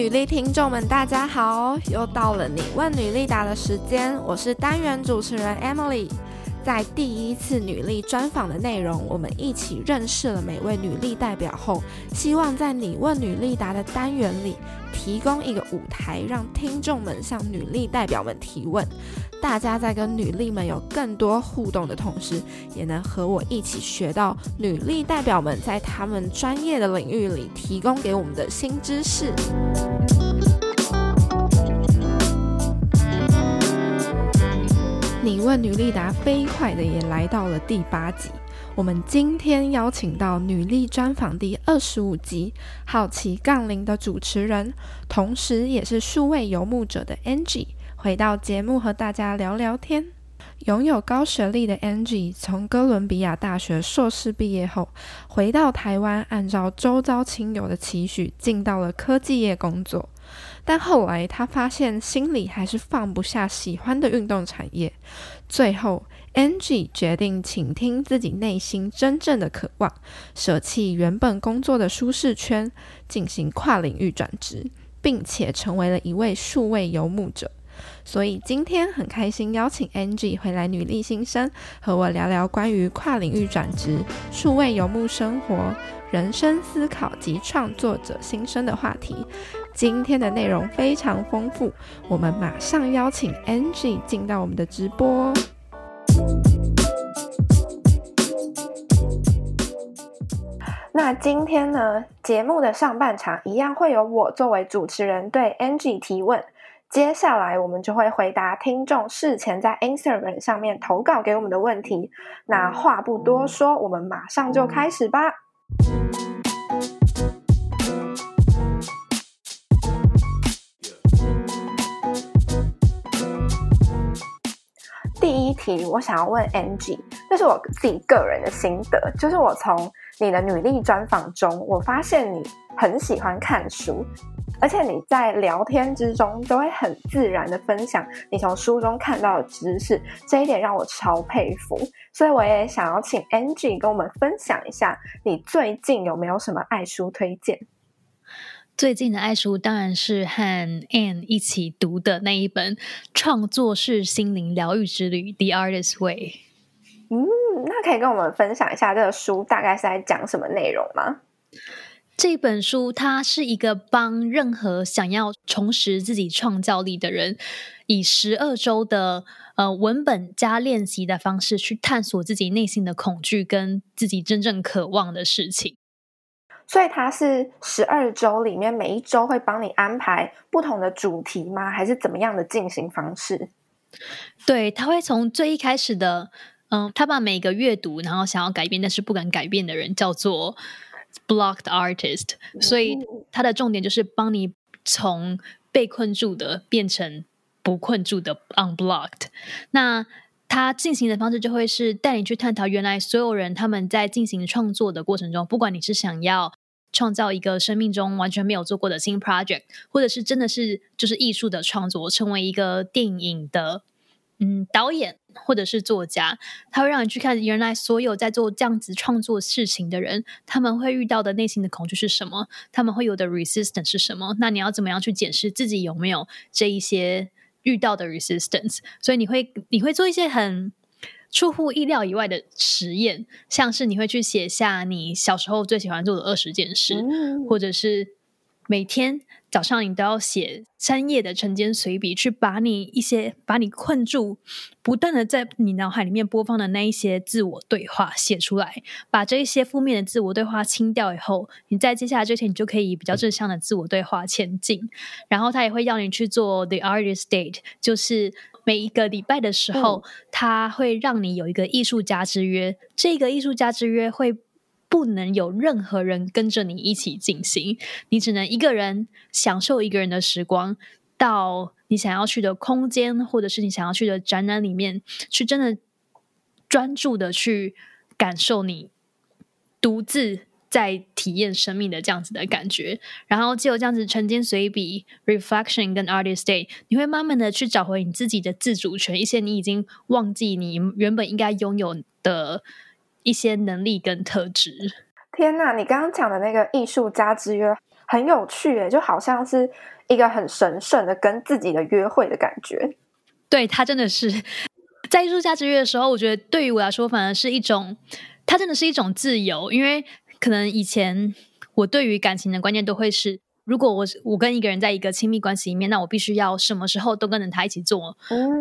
女力听众们，大家好！又到了你问女力答的时间，我是单元主持人 Emily。在第一次女力专访的内容，我们一起认识了每位女力代表后，希望在你问女力答的单元里，提供一个舞台，让听众们向女力代表们提问。大家在跟女力们有更多互动的同时，也能和我一起学到女力代表们在他们专业的领域里提供给我们的新知识。你问女力达飞快的也来到了第八集，我们今天邀请到女力专访第二十五集，好奇杠铃的主持人，同时也是数位游牧者的 Angie，回到节目和大家聊聊天。拥有高学历的 Angie 从哥伦比亚大学硕士毕业后，回到台湾，按照周遭亲友的期许，进到了科技业工作。但后来他发现心里还是放不下喜欢的运动产业，最后 Angie 决定倾听自己内心真正的渴望，舍弃原本工作的舒适圈，进行跨领域转职，并且成为了一位数位游牧者。所以今天很开心邀请 Angie 回来女力新生，和我聊聊关于跨领域转职、数位游牧生活、人生思考及创作者新生的话题。今天的内容非常丰富，我们马上邀请 Angie 进到我们的直播。那今天呢，节目的上半场一样会有我作为主持人对 Angie 提问，接下来我们就会回答听众事前在 Instagram 上面投稿给我们的问题。那话不多说，我们马上就开始吧。第一题，我想要问 Angie，这是我自己个人的心得，就是我从你的履历专访中，我发现你很喜欢看书，而且你在聊天之中都会很自然的分享你从书中看到的知识，这一点让我超佩服。所以我也想要请 NG 跟我们分享一下，你最近有没有什么爱书推荐？最近的爱书当然是和 Anne 一起读的那一本《创作式心灵疗愈之旅》（The Artist's Way）。嗯，那可以跟我们分享一下这个书大概是在讲什么内容吗？这本书它是一个帮任何想要重拾自己创造力的人，以十二周的呃文本加练习的方式去探索自己内心的恐惧跟自己真正渴望的事情。所以它是十二周里面每一周会帮你安排不同的主题吗？还是怎么样的进行方式？对，他会从最一开始的，嗯，他把每个阅读然后想要改变但是不敢改变的人叫做 blocked artist，所以他的重点就是帮你从被困住的变成不困住的 unblocked。那他进行的方式就会是带你去探讨，原来所有人他们在进行创作的过程中，不管你是想要创造一个生命中完全没有做过的新 project，或者是真的是就是艺术的创作，成为一个电影的嗯导演或者是作家，他会让你去看原来所有在做这样子创作事情的人，他们会遇到的内心的恐惧是什么，他们会有的 resistance 是什么？那你要怎么样去检视自己有没有这一些遇到的 resistance？所以你会你会做一些很。出乎意料以外的实验，像是你会去写下你小时候最喜欢做的二十件事，嗯、或者是每天早上你都要写三页的晨间随笔，去把你一些把你困住、不断的在你脑海里面播放的那一些自我对话写出来，把这一些负面的自我对话清掉以后，你在接下来这天你就可以以比较正向的自我对话前进。然后他也会要你去做 The Artist Date，就是。每一个礼拜的时候，他会让你有一个艺术家之约。这个艺术家之约会不能有任何人跟着你一起进行，你只能一个人享受一个人的时光，到你想要去的空间，或者是你想要去的展览里面，去真的专注的去感受你独自。在体验生命的这样子的感觉，然后就有这样子沉浸随笔、reflection 跟 artist day，你会慢慢的去找回你自己的自主权，一些你已经忘记你原本应该拥有的一些能力跟特质。天哪，你刚刚讲的那个艺术家之约，很有趣诶，就好像是一个很神圣的跟自己的约会的感觉。对，他真的是在艺术家之约的时候，我觉得对于我来说，反而是一种，他真的是一种自由，因为可能以前我对于感情的观念都会是，如果我我跟一个人在一个亲密关系里面，那我必须要什么时候都跟着他一起做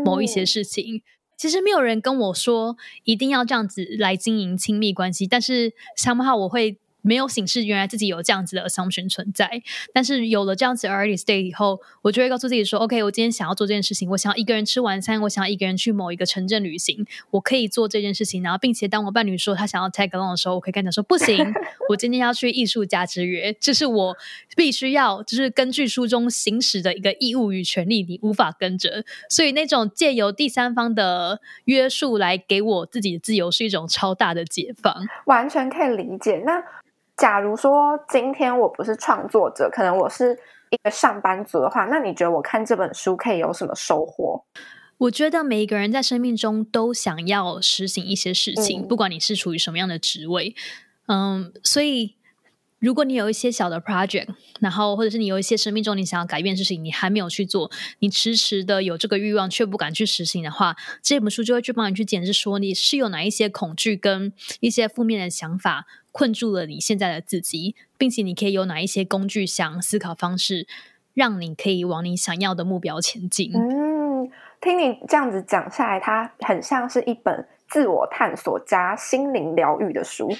某一些事情。嗯其实没有人跟我说一定要这样子来经营亲密关系，但是 somehow 我会。没有醒示原来自己有这样子的 assumption 存在，但是有了这样子 early stay 以后，我就会告诉自己说：“OK，我今天想要做这件事情，我想要一个人吃晚餐，我想要一个人去某一个城镇旅行，我可以做这件事情。然后，并且当我伴侣说他想要 tag along 的时候，我可以 跟他说：不行，我今天要去艺术家之约，这是我必须要，就是根据书中行使的一个义务与权利，你无法跟着。所以，那种借由第三方的约束来给我自己的自由，是一种超大的解放，完全可以理解。那。假如说今天我不是创作者，可能我是一个上班族的话，那你觉得我看这本书可以有什么收获？我觉得每一个人在生命中都想要实行一些事情，嗯、不管你是处于什么样的职位，嗯，所以。如果你有一些小的 project，然后或者是你有一些生命中你想要改变的事情，你还没有去做，你迟迟的有这个欲望却不敢去实行的话，这本书就会去帮你去检视说你是有哪一些恐惧跟一些负面的想法困住了你现在的自己，并且你可以有哪一些工具想思考方式，让你可以往你想要的目标前进。嗯，听你这样子讲下来，它很像是一本自我探索加心灵疗愈的书。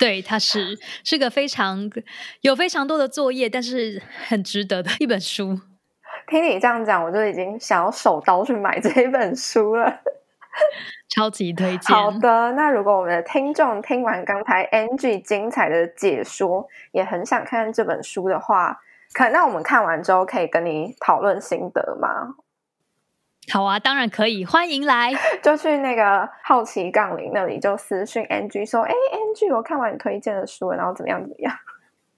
对，它是是个非常有非常多的作业，但是很值得的一本书。听你这样讲，我就已经想要手刀去买这一本书了，超级推荐。好的，那如果我们的听众听完刚才 Angie 精彩的解说，也很想看这本书的话，可那我们看完之后可以跟你讨论心得吗？好啊，当然可以，欢迎来。就去那个好奇杠铃那里，就私讯 Angie 说：“哎，Angie，我看完你推荐的书，然后怎么样怎么样？”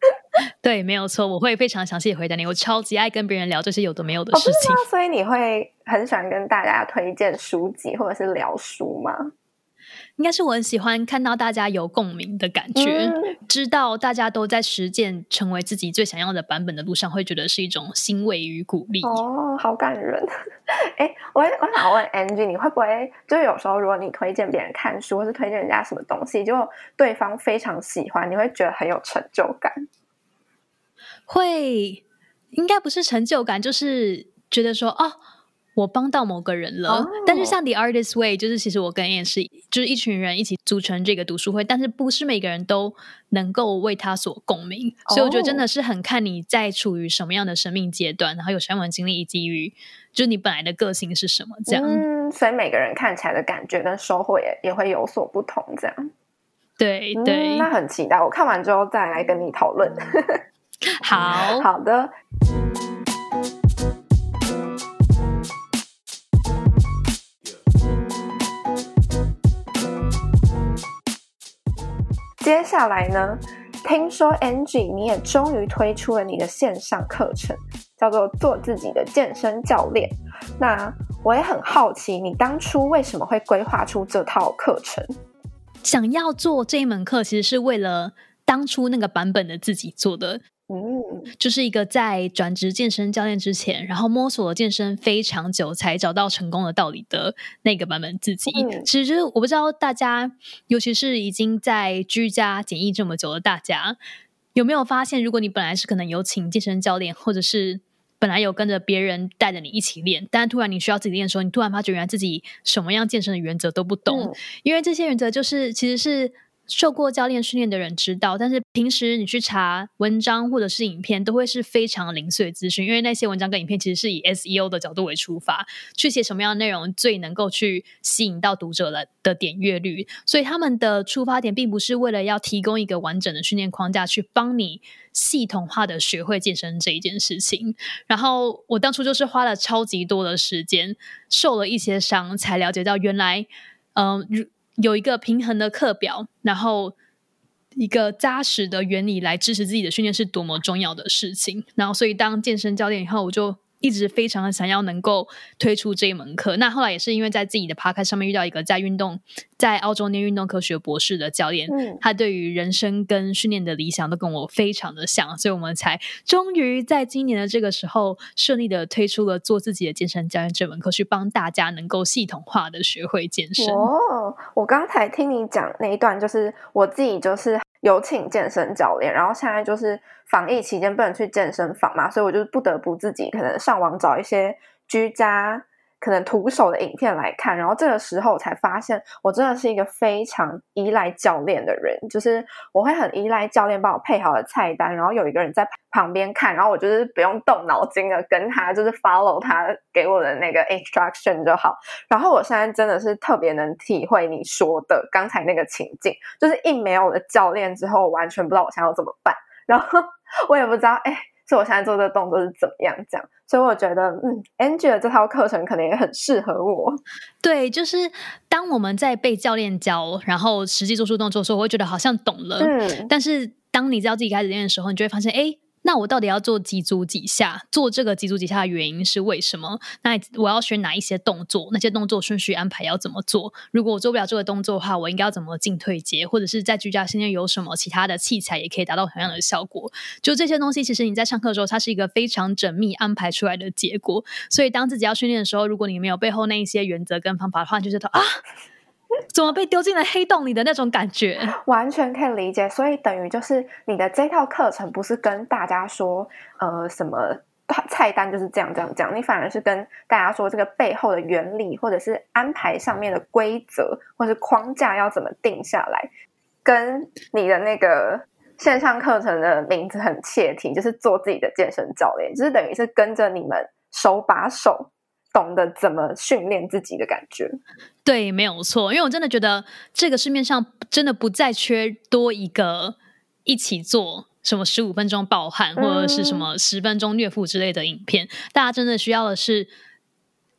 对，没有错，我会非常详细回答你。我超级爱跟别人聊这些有的没有的事情，哦、所以你会很喜欢跟大家推荐书籍或者是聊书吗？应该是我很喜欢看到大家有共鸣的感觉，嗯、知道大家都在实践成为自己最想要的版本的路上，会觉得是一种欣慰与鼓励。哦，好感人！哎，我我想问 Angie，你会不会就是有时候如果你推荐别人看书，或是推荐人家什么东西，就对方非常喜欢，你会觉得很有成就感？会，应该不是成就感，就是觉得说哦。我帮到某个人了，oh. 但是像 The Artist Way，就是其实我跟 Anne 是就是一群人一起组成这个读书会，但是不是每个人都能够为他所共鸣，oh. 所以我觉得真的是很看你在处于什么样的生命阶段，然后有什么样的经历，以及于就是你本来的个性是什么这样。嗯，所以每个人看起来的感觉跟收获也也会有所不同，这样。对对、嗯，那很期待，我看完之后再来跟你讨论。好 好的。接下来呢，听说 Angie 你也终于推出了你的线上课程，叫做“做自己的健身教练”。那我也很好奇，你当初为什么会规划出这套课程？想要做这一门课，其实是为了当初那个版本的自己做的。嗯，就是一个在转职健身教练之前，然后摸索了健身非常久才找到成功的道理的那个版本自己。嗯、其实我不知道大家，尤其是已经在居家检疫这么久的大家，有没有发现，如果你本来是可能有请健身教练，或者是本来有跟着别人带着你一起练，但突然你需要自己练的时候，你突然发觉原来自己什么样健身的原则都不懂，嗯、因为这些原则就是其实是。受过教练训练的人知道，但是平时你去查文章或者是影片，都会是非常零碎资讯，因为那些文章跟影片其实是以 SEO 的角度为出发，去写什么样的内容最能够去吸引到读者的的点阅率，所以他们的出发点并不是为了要提供一个完整的训练框架去帮你系统化的学会健身这一件事情。然后我当初就是花了超级多的时间，受了一些伤，才了解到原来，嗯、有一个平衡的课表，然后一个扎实的原理来支持自己的训练是多么重要的事情。然后，所以当健身教练以后，我就一直非常的想要能够推出这一门课。那后来也是因为在自己的 podcast 上面遇到一个在运动在澳洲念运动科学博士的教练，嗯，他对于人生跟训练的理想都跟我非常的像，所以我们才终于在今年的这个时候顺利的推出了做自己的健身教练这门课，去帮大家能够系统化的学会健身。哦，我刚才听你讲那一段，就是我自己就是。有请健身教练，然后现在就是防疫期间不能去健身房嘛，所以我就不得不自己可能上网找一些居家。可能徒手的影片来看，然后这个时候我才发现，我真的是一个非常依赖教练的人。就是我会很依赖教练帮我配好的菜单，然后有一个人在旁边看，然后我就是不用动脑筋的跟他，就是 follow 他给我的那个 instruction 就好。然后我现在真的是特别能体会你说的刚才那个情境，就是一没有了教练之后，完全不知道我现在要怎么办，然后 我也不知道，哎。所以我现在做这个动作是怎么样？这样，所以我觉得，嗯，Angela 这套课程可能也很适合我。对，就是当我们在被教练教，然后实际做出动作的时候，我会觉得好像懂了。嗯，但是当你知道自己开始练的时候，你就会发现，哎。那我到底要做几组几下？做这个几组几下的原因是为什么？那我要选哪一些动作？那些动作顺序安排要怎么做？如果我做不了这个动作的话，我应该要怎么进退阶？或者是在居家训练有什么其他的器材也可以达到同样的效果？就这些东西，其实你在上课的时候，它是一个非常缜密安排出来的结果。所以当自己要训练的时候，如果你没有背后那一些原则跟方法的话，就觉得啊。怎么被丢进了黑洞里的那种感觉，完全可以理解。所以等于就是你的这套课程不是跟大家说，呃，什么菜单就是这样这样这样，你反而是跟大家说这个背后的原理，或者是安排上面的规则，或是框架要怎么定下来，跟你的那个线上课程的名字很切题，就是做自己的健身教练，就是等于是跟着你们手把手。懂得怎么训练自己的感觉，对，没有错。因为我真的觉得这个市面上真的不再缺多一个一起做什么十五分钟暴汗，或者是什么十分钟虐腹之类的影片。嗯。大家真的需要的是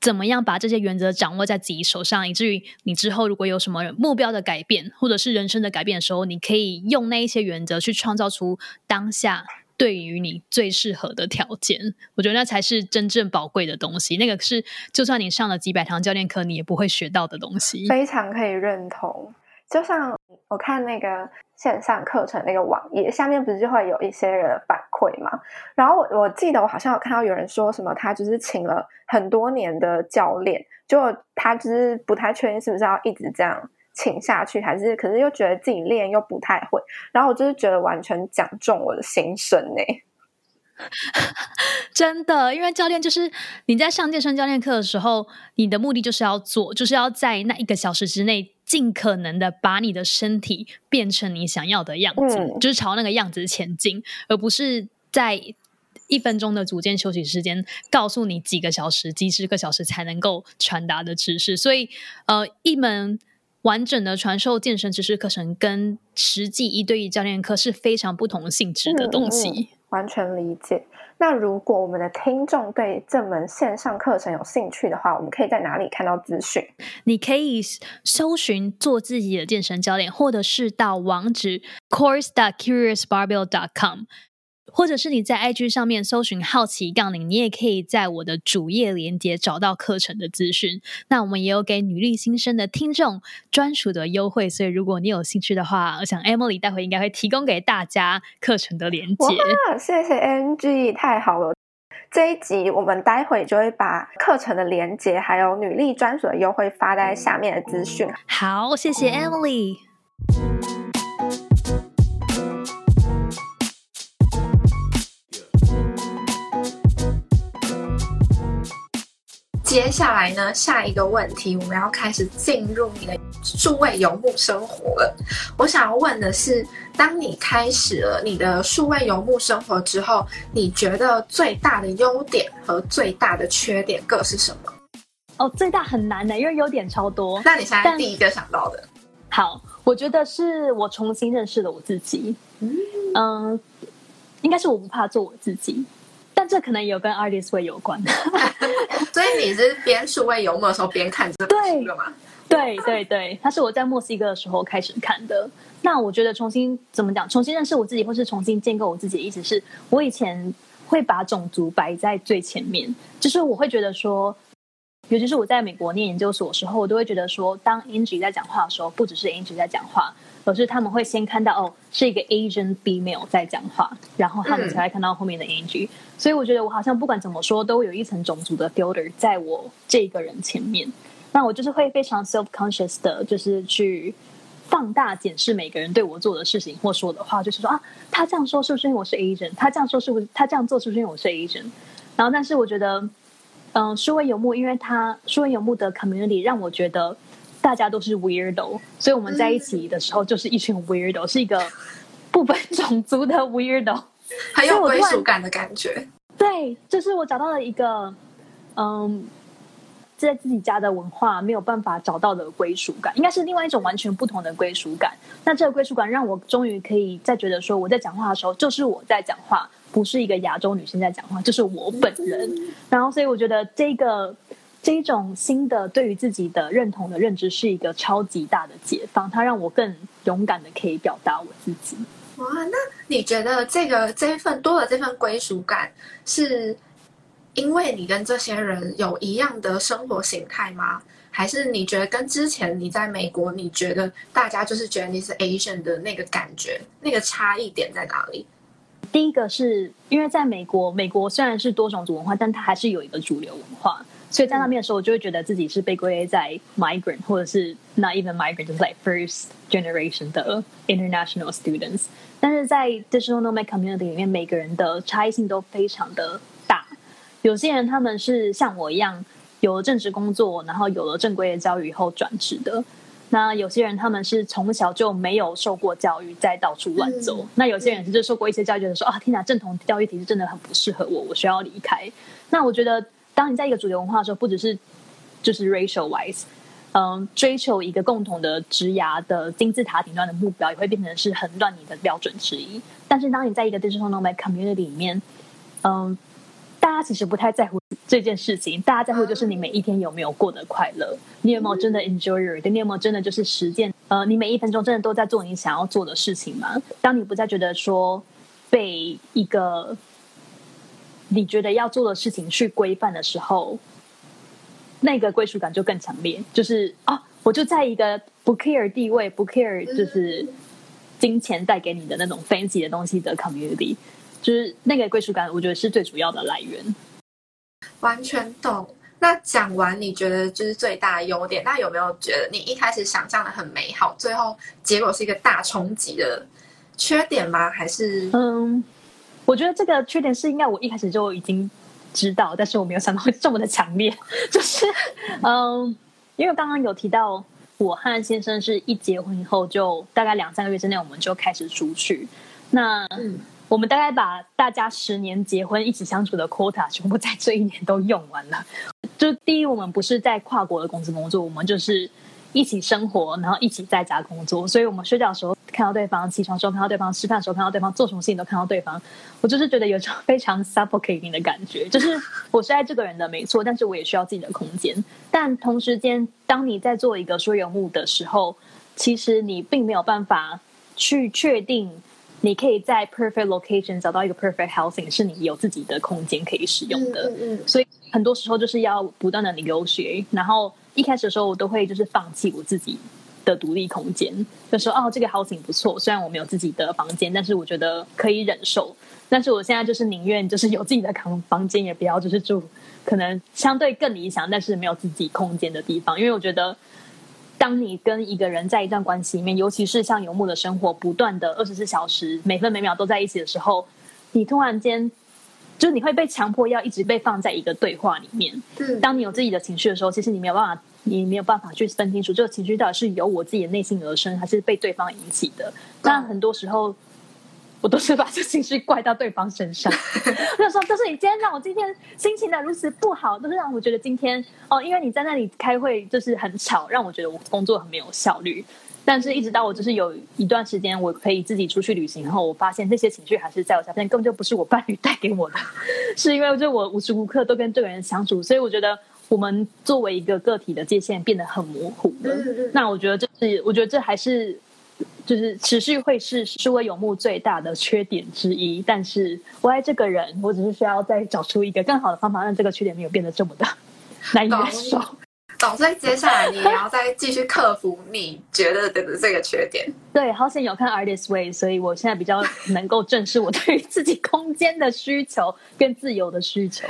怎么样把这些原则掌握在自己手上，以至于你之后如果有什么目标的改变，或者是人生的改变的时候，你可以用那一些原则去创造出当下。对于你最适合的条件，我觉得那才是真正宝贵的东西。那个是就算你上了几百堂教练课，你也不会学到的东西。非常可以认同。就像我看那个线上课程那个网页下面，不是就会有一些人的反馈嘛？然后我我记得我好像有看到有人说什么，他就是请了很多年的教练，就他就是不太确定是不是要一直这样。请下去还是，可是又觉得自己练又不太会，然后我就是觉得完全讲中我的心声呢。真的，因为教练就是你在上健身教练课的时候，你的目的就是要做，就是要在那一个小时之内，尽可能的把你的身体变成你想要的样子，嗯，就是朝那个样子前进，而不是在一分钟的组间休息时间告诉你几个小时、几十个小时才能够传达的知识。所以，呃，一门。完整的传授健身知识课程跟实际一对一教练课是非常不同性质的东西。嗯嗯，完全理解。那如果我们的听众对这门线上课程有兴趣的话，我们可以在哪里看到资讯？你可以搜寻做自己的健身教练，或者是到网址 course.curiousbarbell.com。或者是你在 IG 上面搜寻好奇杠铃，你也可以在我的主页连接找到课程的资讯。那我们也有给女力新生的听众专属的优惠，所以如果你有兴趣的话，我想 Emily 待会应该会提供给大家课程的连接。哇，谢谢 Angie，太好了！这一集我们待会就会把课程的连接还有女力专属的优惠发在下面的资讯。好，谢谢 Emily。接下来呢，下一个问题，我们要开始进入你的数位游牧生活了。我想要问的是，当你开始了你的数位游牧生活之后，你觉得最大的优点和最大的缺点各是什么？哦，最大很难的，因为优点超多。那你现在第一个想到的？好，我觉得是我重新认识了我自己。嗯，嗯，应该是我不怕做我自己。但这可能有跟 Artist Way 有关，所以你是边数位游牧的时候边看这本书的吗？对对对，它是我在墨西哥的时候开始看的。那我觉得重新怎么讲，重新认识我自己，或是重新建构我自己的意思是，我以前会把种族摆在最前面，就是我会觉得说，尤其是我在美国念研究所的时候，我都会觉得说，当 Angie 在讲话的时候，不只是 Angie 在讲话，而是他们会先看到哦，是一个 Asian female 在讲话，然后他们才会看到后面的 Angie。嗯。所以我觉得我好像不管怎么说，都有一层种族的 filter 在我这个人前面。那我就是会非常 self conscious 的，就是去。放大检视每个人对我做的事情或说的话，就是说啊，他这样说是不是因为我是 Asian？他这样说是不是他这样做是不是因为我是 Asian？然后，但是我觉得，嗯，书为游牧，因为他书为游牧的 community 让我觉得大家都是 weirdo，所以我们在一起的时候就是一群 weirdo，是一个不分种族的 weirdo，很有归属感的感觉。对，就是我找到了一个，嗯。在自己家的文化没有办法找到的归属感，应该是另外一种完全不同的归属感。那这个归属感让我终于可以再觉得说，我在讲话的时候就是我在讲话，不是一个亚洲女性在讲话，就是我本人。然后，所以我觉得这个这一种新的对于自己的认同的认知是一个超级大的解放，它让我更勇敢的可以表达我自己。哇，那你觉得这个这一份多了这份归属感是？因为你跟这些人有一样的生活形态吗？还是你觉得跟之前你在美国，你觉得大家就是觉得你是 Asian 的那个感觉，那个差异点在哪里？第一个是因为在美国，美国虽然是多种族文化，但它还是有一个主流文化，所以在那边的时候，我就会觉得自己是被归类在 migrant 或者是 not even migrant，就是 like first generation 的 international students。但是在 digital nomad community 里面，每个人的差异性都非常的大。有些人他们是像我一样有了正职工作，然后有了正规的教育以后转职的。那有些人他们是从小就没有受过教育，再到处乱走。嗯、那有些人是就受过一些教育，觉得说啊，天哪，正统教育体制真的很不适合我，我需要离开。那我觉得，当你在一个主流文化的时候，不只是就是 racial wise，嗯，追求一个共同的职涯的金字塔顶端的目标，也会变成是衡量你的标准之一。但是当你在一个 digital nomad community 里面，嗯。大家其实不太在乎这件事情，大家在乎就是你每一天有没有过得快乐，你有没有真的 enjoy your day，你有没有真的就是实践，呃，你每一分钟真的都在做你想要做的事情吗？当你不再觉得说被一个你觉得要做的事情去规范的时候，那个归属感就更强烈。就是啊，我就在一个不 care 地位，不 care 就是金钱带给你的那种 fancy 的东西的 community。就是那个归属感，我觉得是最主要的来源。完全懂。那讲完，你觉得就是最大的优点？那有没有觉得你一开始想象的很美好，最后结果是一个大冲击的缺点吗？还是嗯，我觉得这个缺点是应该我一开始就已经知道，但是我没有想到会这么的强烈。就是嗯，因为刚刚有提到，我和先生是一结婚以后就大概两三个月之内，我们就开始出去。那。我们大概把大家十年结婚一起相处的 quota 全部在这一年都用完了。就第一，我们不是在跨国的公司工作，我们就是一起生活，然后一起在家工作。所以，我们睡觉的时候看到对方，起床的时候看到对方，吃饭的时候看到对方，做什么事情都看到对方。我就是觉得有种非常 suffocating 的感觉，就是我是爱这个人的没错，但是我也需要自己的空间。但同时间，当你在做一个说游牧的时候，其实你并没有办法去确定。你可以在 perfect location 找到一个 perfect housing，是你有自己的空间可以使用的。嗯嗯嗯。所以很多时候就是要不断的 negotiate。然后一开始的时候，我都会就是放弃我自己的独立空间，就说哦，这个 housing 不错，虽然我没有自己的房间，但是我觉得可以忍受。但是我现在就是宁愿就是有自己的房房间，也不要就是住可能相对更理想，但是没有自己空间的地方，因为我觉得。当你跟一个人在一段关系里面，尤其是像游牧的生活，不断的二十四小时，每分每秒都在一起的时候，你突然间，就是你会被强迫要一直被放在一个对话里面。嗯，当你有自己的情绪的时候，其实你没有办法，你没有办法去分清楚这个情绪到底是由我自己的内心而生，还是被对方引起的。但很多时候。我都是把这情绪怪到对方身上，就说就是你今天让我今天心情的如此不好，都是让我觉得今天哦，因为你在那里开会就是很吵，让我觉得我工作很没有效率。但是，一直到我就是有一段时间我可以自己出去旅行，然后我发现那些情绪还是在我身边，根本就不是我伴侣带给我的，是因为就我无时无刻都跟这个人相处，所以我觉得我们作为一个个体的界限变得很模糊了。那我觉得这是，我觉得这还是。就是持续会是数位游牧最大的缺点之一。但是我爱这个人，我只是需要再找出一个更好的方法，让这个缺点没有变得这么的 难以忍受。总之，接下来你也要再继续克服你觉得的这个缺点。对，好险有看 Artist Way，所以我现在比较能够正视我对于自己空间的需求跟自由的需求。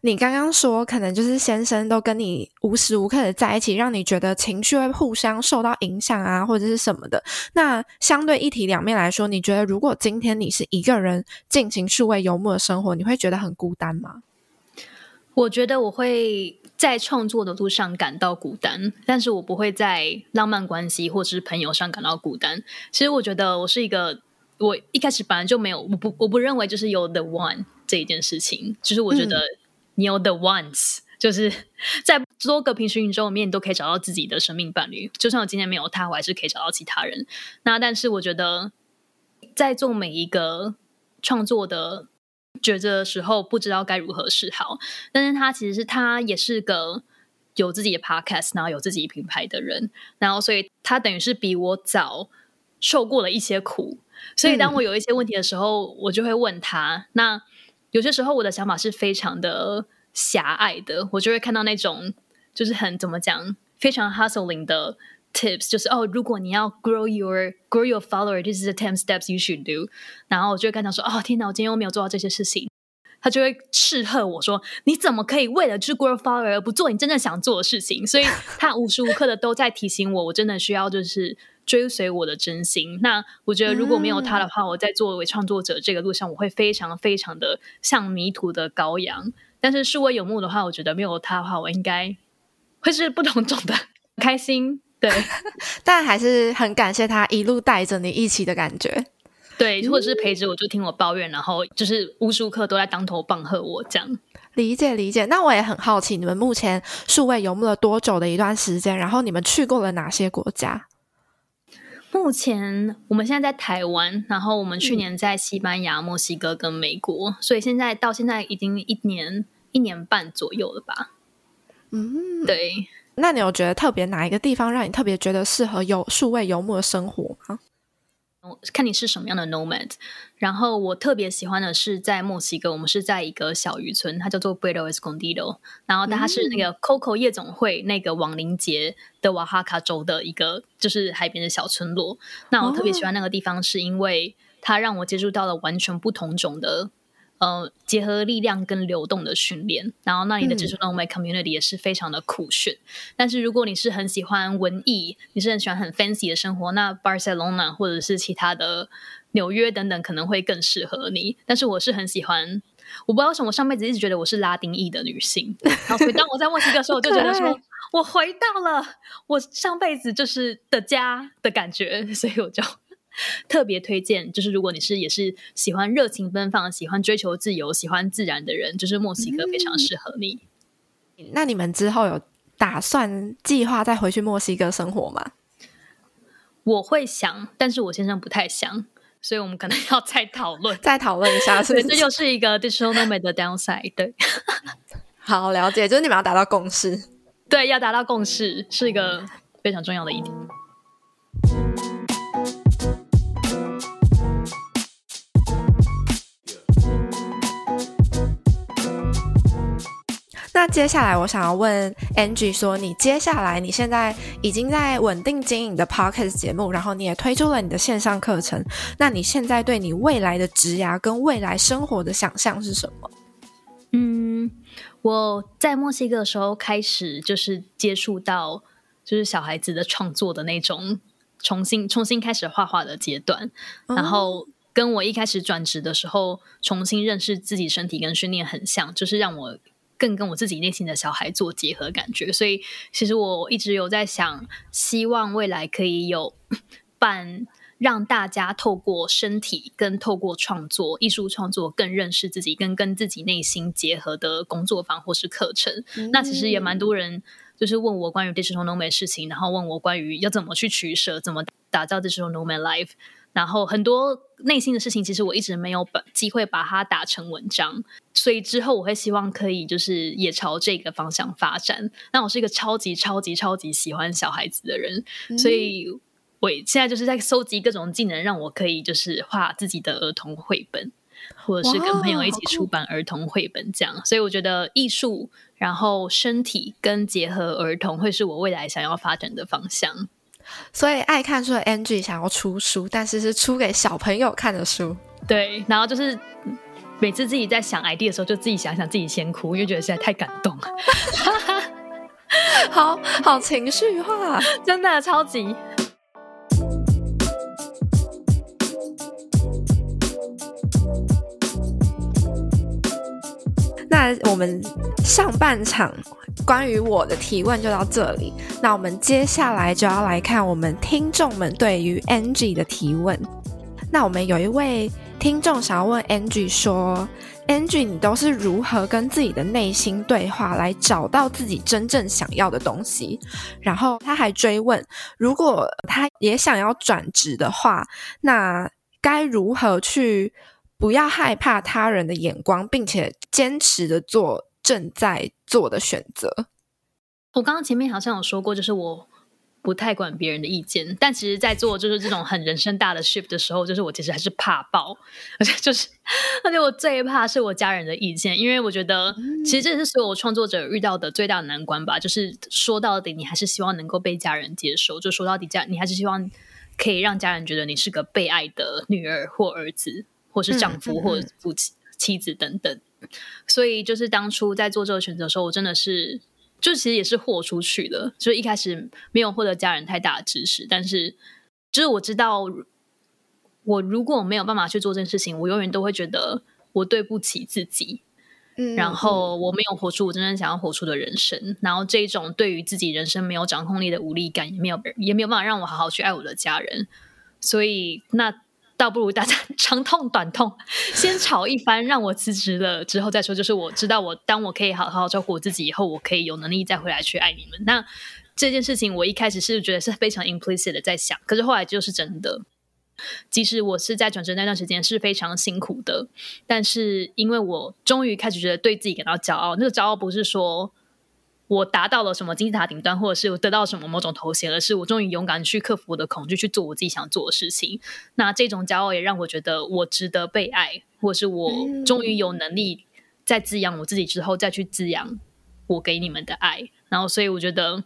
你刚刚说，可能就是先生都跟你无时无刻的在一起，让你觉得情绪会互相受到影响啊，或者是什么的。那相对一体两面来说，你觉得如果今天你是一个人进行数位游牧的生活，你会觉得很孤单吗？我觉得我会在创作的路上感到孤单，但是我不会在浪漫关系或者是朋友上感到孤单。其实我觉得我是一个，我一开始本来就没有，我不我不认为就是有 the one 这一件事情，就是我觉得。你有 the ones，就是在多个平行宇宙里面，你都可以找到自己的生命伴侣。就算我今天没有他，我还是可以找到其他人。那但是我觉得，在做每一个创作的抉择的时候，不知道该如何是好。但是他其实是他也是个有自己的 podcast，然后有自己品牌的人，然后所以他等于是比我早受过了一些苦。所以当我有一些问题的时候，嗯、我就会问他。那有些时候我的想法是非常的狭隘的，我就会看到那种就是很怎么讲，非常 hustling 的 tips，就是哦，如果你要 grow your grow your follower，this is the ten steps you should do。然后我就会跟他说，哦，天哪，我今天又没有做到这些事情。他就会斥喝我说，你怎么可以为了就是 grow follower 而不做你真正想做的事情？所以他无时无刻的都在提醒我，我真的需要就是。追随我的真心。那我觉得如果没有他的话，嗯、我在作为创作者这个路上，我会非常非常的像迷途的羔羊。但是数位游牧的话，我觉得没有他的话，我应该会是不同种的 开心。对，但还是很感谢他一路带着你一起的感觉。对，或者是陪着我，就听我抱怨，然后就是无时无刻都在当头棒喝我这样。理解理解。那我也很好奇，你们目前数位游牧了多久的一段时间？然后你们去过了哪些国家？目前我们现在在台湾，然后我们去年在西班牙、墨西哥跟美国，所以现在到现在已经一年一年半左右了吧。嗯，对。那你有觉得特别哪一个地方让你特别觉得适合有数位游牧的生活吗？看你是什么样的 nomad，然后我特别喜欢的是在墨西哥，我们是在一个小渔村，它叫做 Puerto Escondido，然后它是那个 Coco 夜总会那个亡灵节的瓦哈卡州的一个就是海边的小村落。那我特别喜欢那个地方，是因为它让我接触到了完全不同种的。呃，结合力量跟流动的训练，然后那里的 Digital Nomad Community 也是非常的酷炫。嗯、但是如果你是很喜欢文艺，你是很喜欢很 fancy 的生活，那 Barcelona 或者是其他的纽约等等可能会更适合你。但是我是很喜欢，我不知道为什么我上辈子一直觉得我是拉丁裔的女性，然后所以当我在墨西哥的时候，我就觉得说 我回到了我上辈子就是的家的感觉，所以我就。特别推荐，就是如果你是也是喜欢热情奔放、喜欢追求自由、喜欢自然的人，就是墨西哥非常适合你。嗯。那你们之后有打算计划再回去墨西哥生活吗？我会想，但是我先生不太想，所以我们可能要再讨论，再讨论一下是不是。这就是一个 digital nomad 的 downside。对，好了解，就是你们要达到共识。对，要达到共识是一个非常重要的一点。那接下来我想要问 Angie 说，你接下来你现在已经在稳定经营的 Podcast 节目，然后你也推出了你的线上课程。那你现在对你未来的职涯跟未来生活的想象是什么？嗯，我在墨西哥的时候开始就是接触到就是小孩子的创作的那种重新重新开始画画的阶段，然后跟我一开始转职的时候重新认识自己身体跟训练很像，就是让我。更跟我自己内心的小孩做结合，感觉，所以其实我一直有在想，希望未来可以有办让大家透过身体跟透过创作、艺术创作更认识自己，跟跟自己内心结合的工作坊或是课程。嗯、那其实也蛮多人就是问我关于 Digital Nomad 事情，然后问我关于要怎么去取舍，怎么打造 Digital Nomad Life。然后很多内心的事情，其实我一直没有把机会把它打成文章，所以之后我会希望可以就是也朝这个方向发展。那我是一个超级超级超级喜欢小孩子的人，嗯、所以我现在就是在收集各种技能，让我可以就是画自己的儿童绘本，或者是跟朋友一起出版儿童绘本这样。所以我觉得艺术，然后身体跟结合儿童，会是我未来想要发展的方向。所以爱看书的 Angie 想要出书，但是是出给小朋友看的书。对，然后就是每次自己在想 idea 的时候，就自己想想自己先哭，因为觉得实在太感动了。好好情绪化，真的超级。那我们上半场关于我的提问就到这里，那我们接下来就要来看我们听众们对于 Angie 的提问。那我们有一位听众想要问 Angie 说。Angie，你都是如何跟自己的内心对话，来找到自己真正想要的东西？然后他还追问，如果他也想要转职的话，那该如何去不要害怕他人的眼光，并且坚持的做正在做的选择？我刚刚前面好像有说过，就是我。不太管别人的意见，但其实，在做就是这种很人生大的 shift 的时候，就是我其实还是怕爆，而且就是，而且我最怕是我家人的意见，因为我觉得，其实这是所有创作者遇到的最大的难关吧。就是说到底，你还是希望能够被家人接受。就说到底，家你还是希望可以让家人觉得你是个被爱的女儿或儿子，或是丈夫或夫妻妻子等等。所以，就是当初在做这个选择的时候，我真的是。就其实也是豁出去了，就一开始没有获得家人太大的支持，但是就是我知道，我如果没有办法去做这件事情，我永远都会觉得我对不起自己，嗯，然后我没有活出我真正想要活出的人生，然后这种对于自己人生没有掌控力的无力感，也没有也没有办法让我好好去爱我的家人，所以那。倒不如大家 长痛短痛，先吵一番，让我辞职了之后再说。就是我知道我，当我可以好好照顾我自己以后，我可以有能力再回来去爱你们。那这件事情，我一开始是觉得是非常 implicit 的在想，可是后来就是真的。即使我是在转职那段时间是非常辛苦的，但是因为我终于开始觉得对自己感到骄傲，那个骄傲不是说。我达到了什么金字塔顶端，或者是我得到什么某种头衔，而是我终于勇敢去克服我的恐惧，去做我自己想做的事情。那这种骄傲也让我觉得我值得被爱，或者是我终于有能力在滋养我自己之后，再去滋养我给你们的爱。然后，所以我觉得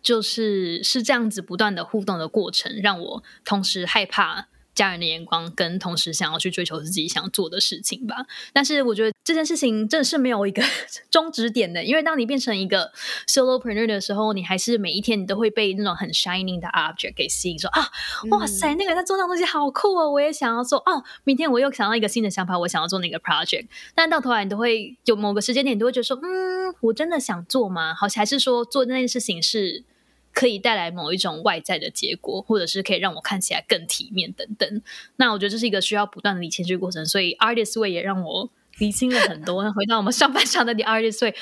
就是是这样子不断的互动的过程，让我同时害怕。家人的眼光，跟同时想要去追求自己想做的事情吧。但是我觉得这件事情真的是没有一个 终止点的，因为当你变成一个 solopreneur 的时候，你还是每一天你都会被那种很 shining 的 object 给吸引，说啊，哇塞，那个人在做那东西好酷哦，我也想要做哦。明天我又想到一个新的想法，我想要做那个 project。但到头来，你都会有某个时间点，你都会觉得说，嗯，我真的想做吗？好，还是说做那件事情是？可以带来某一种外在的结果，或者是可以让我看起来更体面等等。那我觉得这是一个需要不断的理清这个过程，所以 Artist Way 也让我理清了很多。回到我们上半场的 The Artist Way，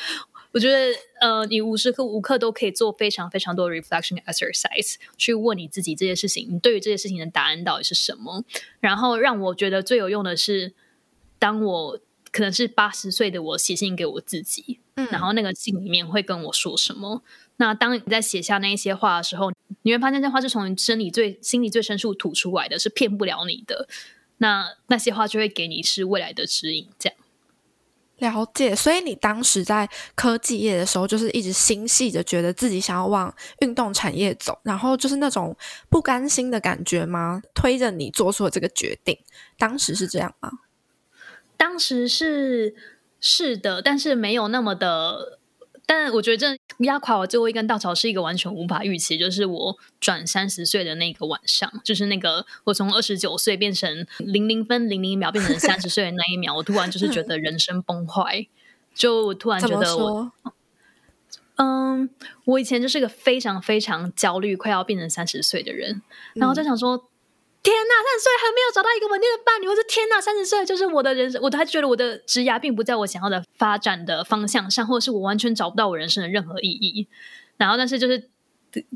我觉得呃，你无时刻无刻都可以做非常非常多的 reflection exercise，去问你自己这些事情，你对于这些事情的答案到底是什么？然后让我觉得最有用的是，当我可能是八十岁的我写信给我自己，嗯，然后那个信里面会跟我说什么？那当你在写下那一些话的时候，你会发现这话是从你身体最、心里最深处吐出来的，是骗不了你的。那那些话就会给你是未来的指引。这样了解，所以你当时在科技业的时候，就是一直心系着，觉得自己想要往运动产业走，然后就是那种不甘心的感觉吗？推着你做出了这个决定。当时是这样吗？当时是是的，但是没有那么的。但我觉得这压垮我最后一根稻草是一个完全无法预期，就是我转三十岁的那个晚上，就是那个我从二十九岁变成零零分零零秒变成三十岁的那一秒，我突然就是觉得人生崩坏，就我突然觉得我，嗯，我以前就是个非常非常焦虑，快要变成三十岁的人，然后就想说。嗯天呐，三十岁还没有找到一个稳定的伴侣，我说天呐，三十岁就是我的人生，我都还觉得我的职涯并不在我想要的发展的方向上，或者是我完全找不到我人生的任何意义。然后，但是就是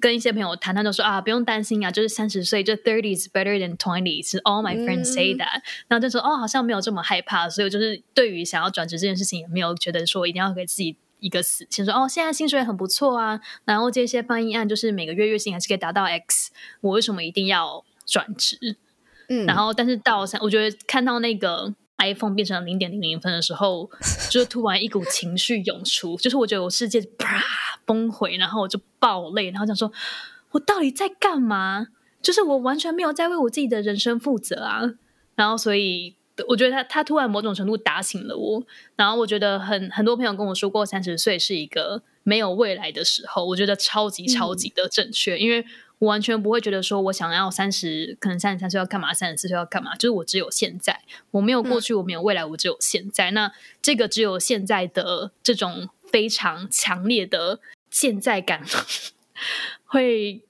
跟一些朋友谈，他就说啊，不用担心啊，就是三十岁，就 thirty is better than twenty，是 all my friends say that。嗯、然后就说哦，好像没有这么害怕，所以我就是对于想要转职这件事情，也没有觉得说一定要给自己一个死线，说哦，现在薪水很不错啊，然后这些翻译案就是每个月月薪还是可以达到 X，我为什么一定要转职？嗯，然后但是到三，我觉得看到那个 iPhone 变成零点零零分的时候，就是突然一股情绪涌出，就是我觉得我世界啪崩毁，然后我就爆泪，然后想说，我到底在干嘛？就是我完全没有在为我自己的人生负责啊，然后所以。我觉得他他突然某种程度打醒了我，然后我觉得很很多朋友跟我说过三十岁是一个没有未来的时候，我觉得超级超级的正确，嗯、因为我完全不会觉得说我想要三十，可能三十三岁要干嘛，三十四岁要干嘛，就是我只有现在，我没有过去，我没有未来，我只有现在。嗯、那这个只有现在的这种非常强烈的现在感，会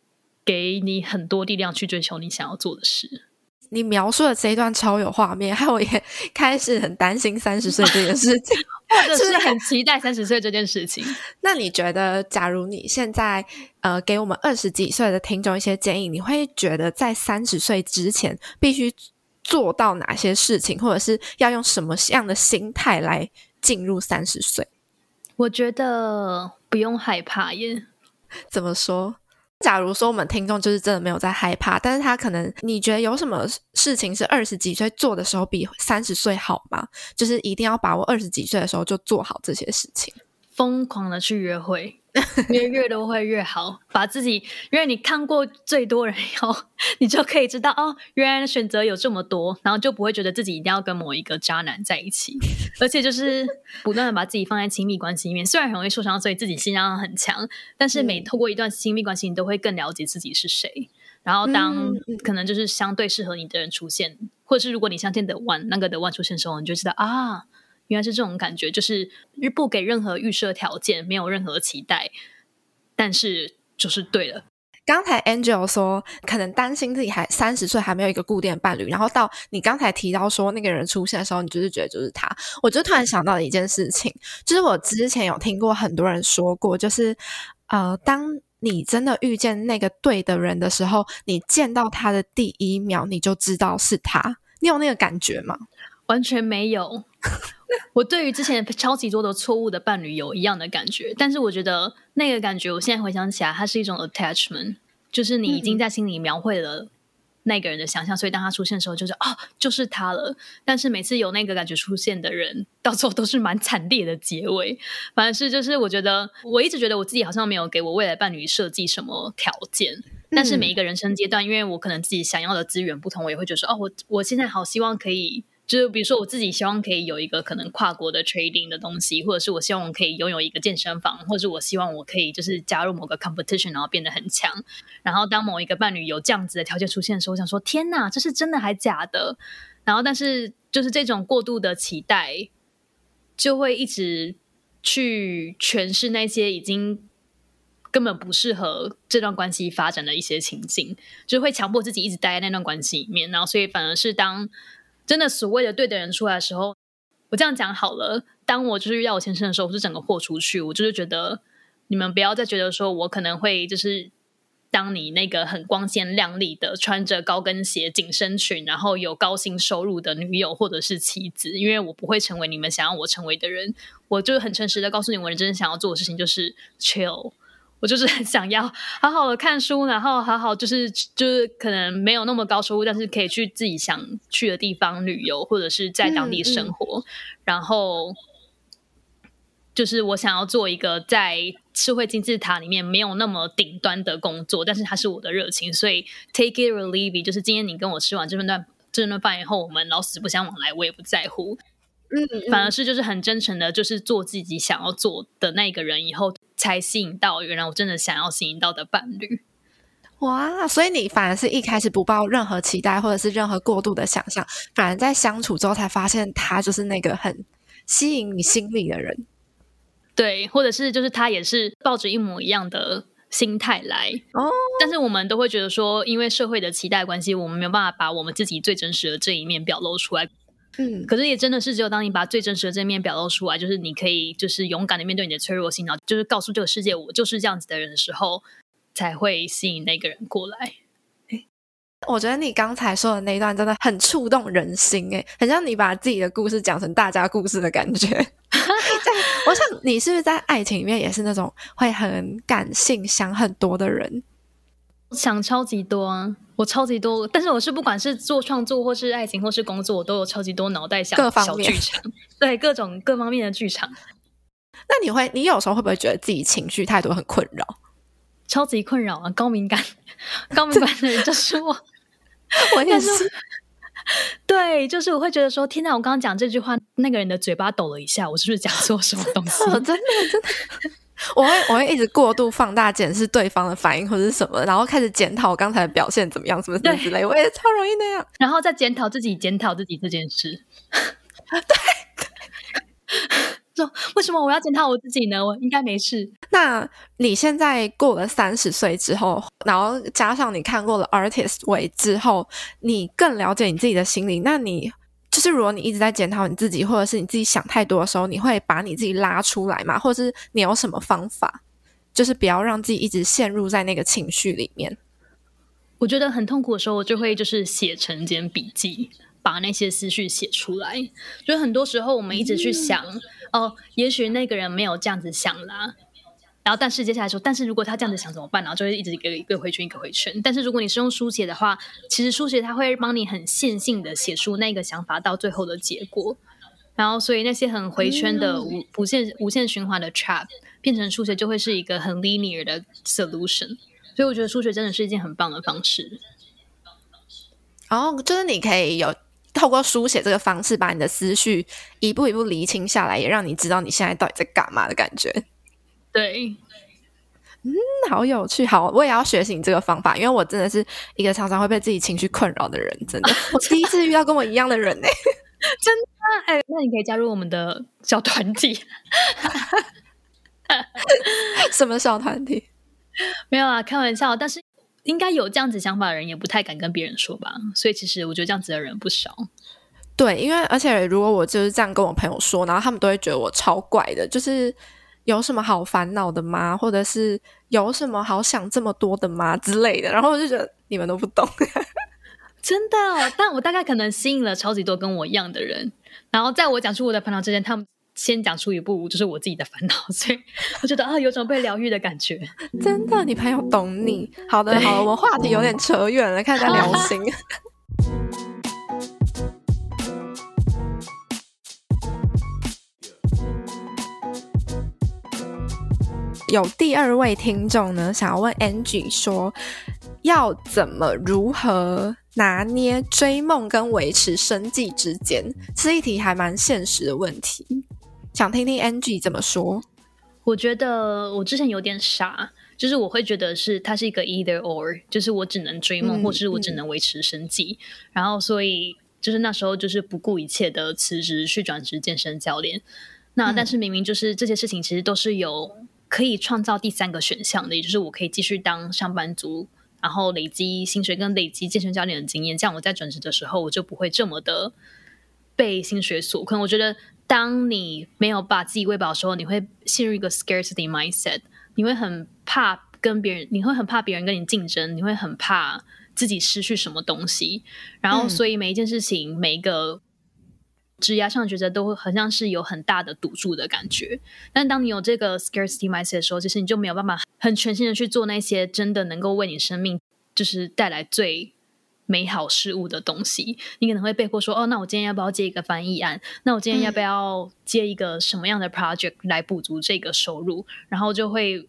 给你很多力量去追求你想要做的事。你描述的这一段超有画面，害我也 开始很担心三十岁这件事情，或者是很期待三十岁这件事情。那你觉得，假如你现在呃给我们二十几岁的听众一些建议，你会觉得在三十岁之前必须做到哪些事情，或者是要用什么样的心态来进入三十岁？我觉得不用害怕耶。怎么说？假如说我们听众就是真的没有在害怕，但是他可能你觉得有什么事情是二十几岁做的时候比三十岁好吗？就是一定要把握二十几岁的时候就做好这些事情，疯狂的去约会。越越多会越好，把自己，因为你看过最多人以后，你就可以知道哦，原来选择有这么多，然后就不会觉得自己一定要跟某一个渣男在一起，而且就是不断的把自己放在亲密关系里面，虽然很容易受伤，所以自己心脏很强，但是每透过一段亲密关系，你都会更了解自己是谁。然后当可能就是相对适合你的人出现，或者是如果你相见的 one 那个的 one 出现的时候，你就知道啊。原来是这种感觉，就是不给任何预设条件，没有任何期待，但是就是对了。刚才 Angel 说，可能担心自己还三十岁还没有一个固定的伴侣，然后到你刚才提到说那个人出现的时候，你就是觉得就是他。我就突然想到一件事情，就是我之前有听过很多人说过，就是呃，当你真的遇见那个对的人的时候，你见到他的第一秒，你就知道是他。你有那个感觉吗？完全没有。我对于之前超级多的错误的伴侣有一样的感觉，但是我觉得那个感觉，我现在回想起来，它是一种 attachment，就是你已经在心里描绘了那个人的想象，嗯、所以当他出现的时候，就是哦，就是他了。但是每次有那个感觉出现的人，到最后都是蛮惨烈的结尾。反正是就是，我觉得我一直觉得我自己好像没有给我未来伴侣设计什么条件，但是每一个人生阶段，因为我可能自己想要的资源不同，我也会觉得说，哦，我我现在好希望可以。就是比如说，我自己希望可以有一个可能跨国的 trading 的东西，或者是我希望我可以拥有一个健身房，或者是我希望我可以就是加入某个 competition，然后变得很强。然后当某一个伴侣有这样子的条件出现的时候，我想说天哪，这是真的还假的？然后但是就是这种过度的期待，就会一直去诠释那些已经根本不适合这段关系发展的一些情境，就会强迫自己一直待在那段关系里面。然后所以反而是当。真的所谓的对的人出来的时候，我这样讲好了。当我就是遇到我先生的时候，我是整个豁出去。我就是觉得你们不要再觉得说我可能会就是当你那个很光鲜亮丽的穿着高跟鞋紧身裙，然后有高薪收入的女友或者是妻子，因为我不会成为你们想要我成为的人。我就很诚实的告诉你，我真正想要做的事情就是 chill。我就是很想要好好的看书，然后好好就是就是可能没有那么高收入，但是可以去自己想去的地方旅游，或者是在当地生活。嗯嗯、然后就是我想要做一个在社会金字塔里面没有那么顶端的工作，但是它是我的热情，所以 take it or leave it，就是今天你跟我吃完这份饭这顿饭以后，我们老死不相往来，我也不在乎。嗯，嗯，反而是就是很真诚的，就是做自己想要做的那个人，以后才吸引到原来我真的想要吸引到的伴侣。哇，所以你反而是一开始不抱任何期待，或者是任何过度的想象，反而在相处之后才发现他就是那个很吸引你心里的人。对，或者是就是他也是抱着一模一样的心态来哦。但是我们都会觉得说，因为社会的期待关系，我们没有办法把我们自己最真实的这一面表露出来。嗯，可是也真的是只有当你把最真实的这一面表露出来，就是你可以就是勇敢的面对你的脆弱性，然后就是告诉这个世界我就是这样子的人的时候，才会吸引那个人过来。我觉得你刚才说的那一段真的很触动人心，诶，很像你把自己的故事讲成大家故事的感觉。我想你是不是在爱情里面也是那种会很感性、想很多的人？想超级多啊，我超级多，但是我是不管是做创作或是爱情或是工作，我都有超级多脑袋想各方面小剧场，对各种各方面的剧场。那你会，你有时候会不会觉得自己情绪太多很困扰？超级困扰啊！高敏感，高敏感的人就是我，我也是。对，就是我会觉得说，天哪！我刚刚讲这句话，那个人的嘴巴抖了一下，我是不是讲错什么东西？真的，真的，真的。我会，我会一直过度放大检视对方的反应或者是什么，然后开始检讨我刚才的表现怎么样，什么什么之类。我也超容易那样，然后再检讨自己，检讨自己这件事。对。说为什么我要检讨我自己呢？我应该没事。那你现在过了三十岁之后，然后加上你看过了 Artist Way 之后，你更了解你自己的心理。那你就是如果你一直在检讨你自己，或者是你自己想太多的时候，你会把你自己拉出来吗？或者是你有什么方法，就是不要让自己一直陷入在那个情绪里面？我觉得很痛苦的时候，我就会就是写晨间笔记。把那些思绪写出来，就很多时候我们一直去想，嗯、哦，也许那个人没有这样子想啦，然后但是接下来说，但是如果他这样子想怎么办？然后就会一直一个一个回圈一个回圈。但是如果你是用书写的话，其实书写它会帮你很线性的写出那个想法到最后的结果，然后所以那些很回圈的无无限无限循环的 trap 变成数学就会是一个很 linear 的 solution。所以我觉得数学真的是一件很棒的方式。然后、哦、就是你可以有。透过书写这个方式，把你的思绪一步一步厘清下来，也让你知道你现在到底在干嘛的感觉。对，嗯，好有趣，好，我也要学习你这个方法，因为我真的是一个常常会被自己情绪困扰的人，真的，我第一次遇到跟我一样的人呢，真的。哎，那你可以加入我们的小团体。什么小团体？没有啊，开玩笑，但是。应该有这样子想法的人，也不太敢跟别人说吧。所以其实我觉得这样子的人不少。对，因为而且如果我就是这样跟我朋友说，然后他们都会觉得我超怪的，就是有什么好烦恼的吗？或者是有什么好想这么多的吗之类的。然后我就觉得你们都不懂，真的。但我大概可能吸引了超级多跟我一样的人。然后在我讲出我的烦恼之前，他们。先讲出一部就是我自己的烦恼，所以我觉得啊，有种被疗愈的感觉。真的，你朋友懂你。好的，好的，我们话题有点扯远了，看在聊心。有第二位听众呢，想要问 Angie 说，要怎么如何拿捏追梦跟维持生计之间？这一题还蛮现实的问题。想听听 Angie 怎么说？我觉得我之前有点傻，就是我会觉得是它是一个 either or，就是我只能追梦，嗯、或是我只能维持生计。嗯、然后所以就是那时候就是不顾一切的辞职去转职健身教练。那但是明明就是这些事情其实都是有可以创造第三个选项的，也就是我可以继续当上班族，然后累积薪水跟累积健身教练的经验，这样我在转职的时候我就不会这么的被薪水所困。我觉得。当你没有把自己喂饱的时候，你会陷入一个 scarcity mindset，你会很怕跟别人，你会很怕别人跟你竞争，你会很怕自己失去什么东西。然后，所以每一件事情，嗯、每一个职业上的抉择，都会好像是有很大的赌注的感觉。但当你有这个 scarcity mindset 的时候，其实你就没有办法很全心的去做那些真的能够为你生命就是带来最。美好事物的东西，你可能会被迫说：“哦，那我今天要不要接一个翻译案？那我今天要不要接一个什么样的 project 来补足这个收入？”然后就会，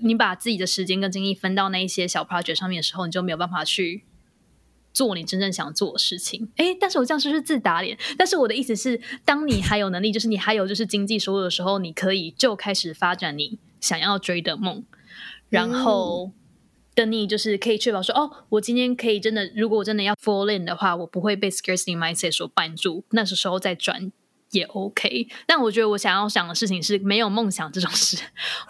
你把自己的时间跟精力分到那一些小 project 上面的时候，你就没有办法去做你真正想做的事情。诶，但是我这样是不是自打脸？但是我的意思是，当你还有能力，就是你还有就是经济收入的时候，你可以就开始发展你想要追的梦，然后。嗯的你就是可以确保说，哦，我今天可以真的，如果我真的要 fall in 的话，我不会被 scarcity mindset 所绊住。那时候再转也 OK。但我觉得我想要想的事情是，没有梦想这种事，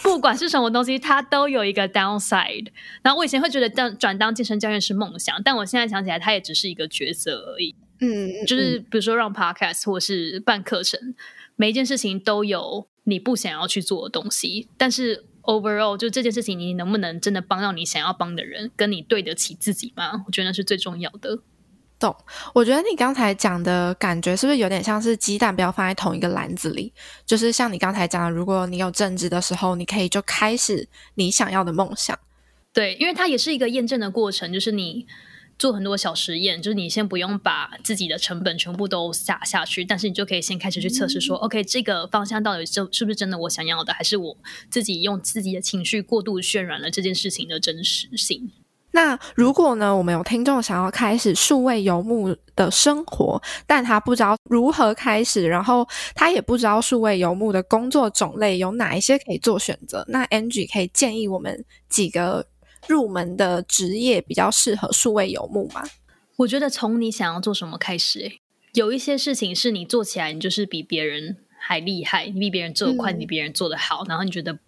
不管是什么东西，它都有一个 downside。然后我以前会觉得当转当健身教练是梦想，但我现在想起来，它也只是一个角色而已。嗯，就是比如说让 podcast 或是办课程，每一件事情都有你不想要去做的东西，但是。overall 就这件事情，你能不能真的帮到你想要帮的人，跟你对得起自己吗？我觉得那是最重要的。懂，我觉得你刚才讲的感觉是不是有点像是鸡蛋不要放在同一个篮子里？就是像你刚才讲的，如果你有正职的时候，你可以就开始你想要的梦想。对，因为它也是一个验证的过程，就是你做很多小实验，就是你先不用把自己的成本全部都撒下去，但是你就可以先开始去测试说，OK，这个方向到底是是不是真的我想要的，还是我自己用自己的情绪过度渲染了这件事情的真实性。那如果呢，我们有听众想要开始数位游牧的生活，但他不知道如何开始，然后他也不知道数位游牧的工作种类有哪一些可以做选择，那 Angie 可以建议我们几个入门的职业比较适合数位游牧吗？我觉得从你想要做什么开始，诶，有一些事情是你做起来你就是比别人还厉害，你比别人做得快，你比别人做得好，嗯，然后你觉得。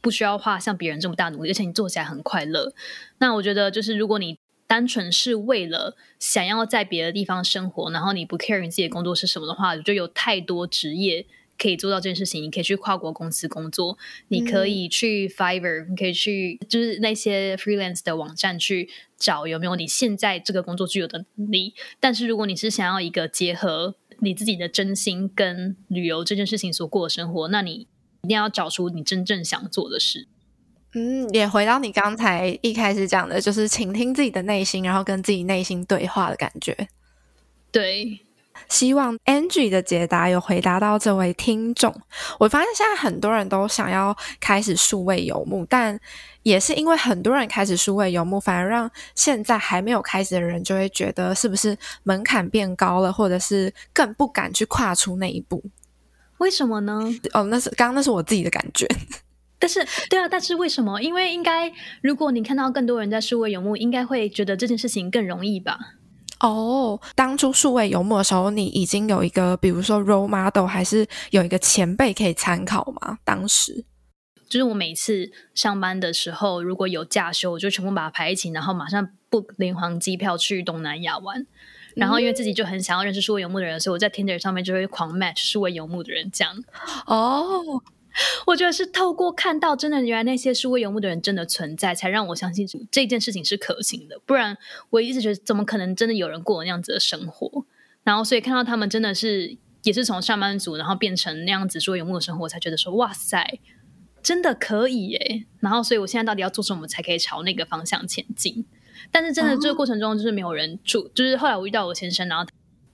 不需要花像别人这么大努力，而且你做起来很快乐。那我觉得，就是如果你单纯是为了想要在别的地方生活，然后你不 care 你自己的工作是什么的话，我觉得有太多职业可以做到这件事情。你可以去跨国公司工作，你可以去 Fiverr，你可以去就是那些 freelance 的网站去找有没有你现在这个工作具有的能力。但是如果你是想要一个结合你自己的真心跟旅游这件事情所过的生活，那你。一定要找出你真正想做的事。嗯，也回到你刚才一开始讲的，就是倾听自己的内心，然后跟自己内心对话的感觉。对，希望 Angie 的解答有回答到这位听众。我发现现在很多人都想要开始数位游牧，但也是因为很多人开始数位游牧，反而让现在还没有开始的人就会觉得是不是门槛变高了，或者是更不敢去跨出那一步。为什么呢？哦，那是刚刚那是我自己的感觉，但是对啊，但是为什么？因为应该如果你看到更多人在数位游牧，应该会觉得这件事情更容易吧？哦，当初数位游牧的时候，你已经有一个，比如说 role model，还是有一个前辈可以参考吗？当时就是我每次上班的时候，如果有假休，我就全部把它排一起，然后马上 book 联航机票去东南亚玩。然后，因为自己就很想要认识数位游牧的人，所以我在 Tinder 上面就会狂 match 数位游牧的人。这样哦，我觉得是透过看到真的原来那些数位游牧的人真的存在，才让我相信这件事情是可行的。不然，我一直觉得怎么可能真的有人过那样子的生活？然后，所以看到他们真的是也是从上班族，然后变成那样子数位游牧的生活，我才觉得说哇塞，真的可以耶！然后，所以我现在到底要做什么才可以朝那个方向前进？但是真的，这个过程中就是没有人住，哦、就是后来我遇到我先生，然后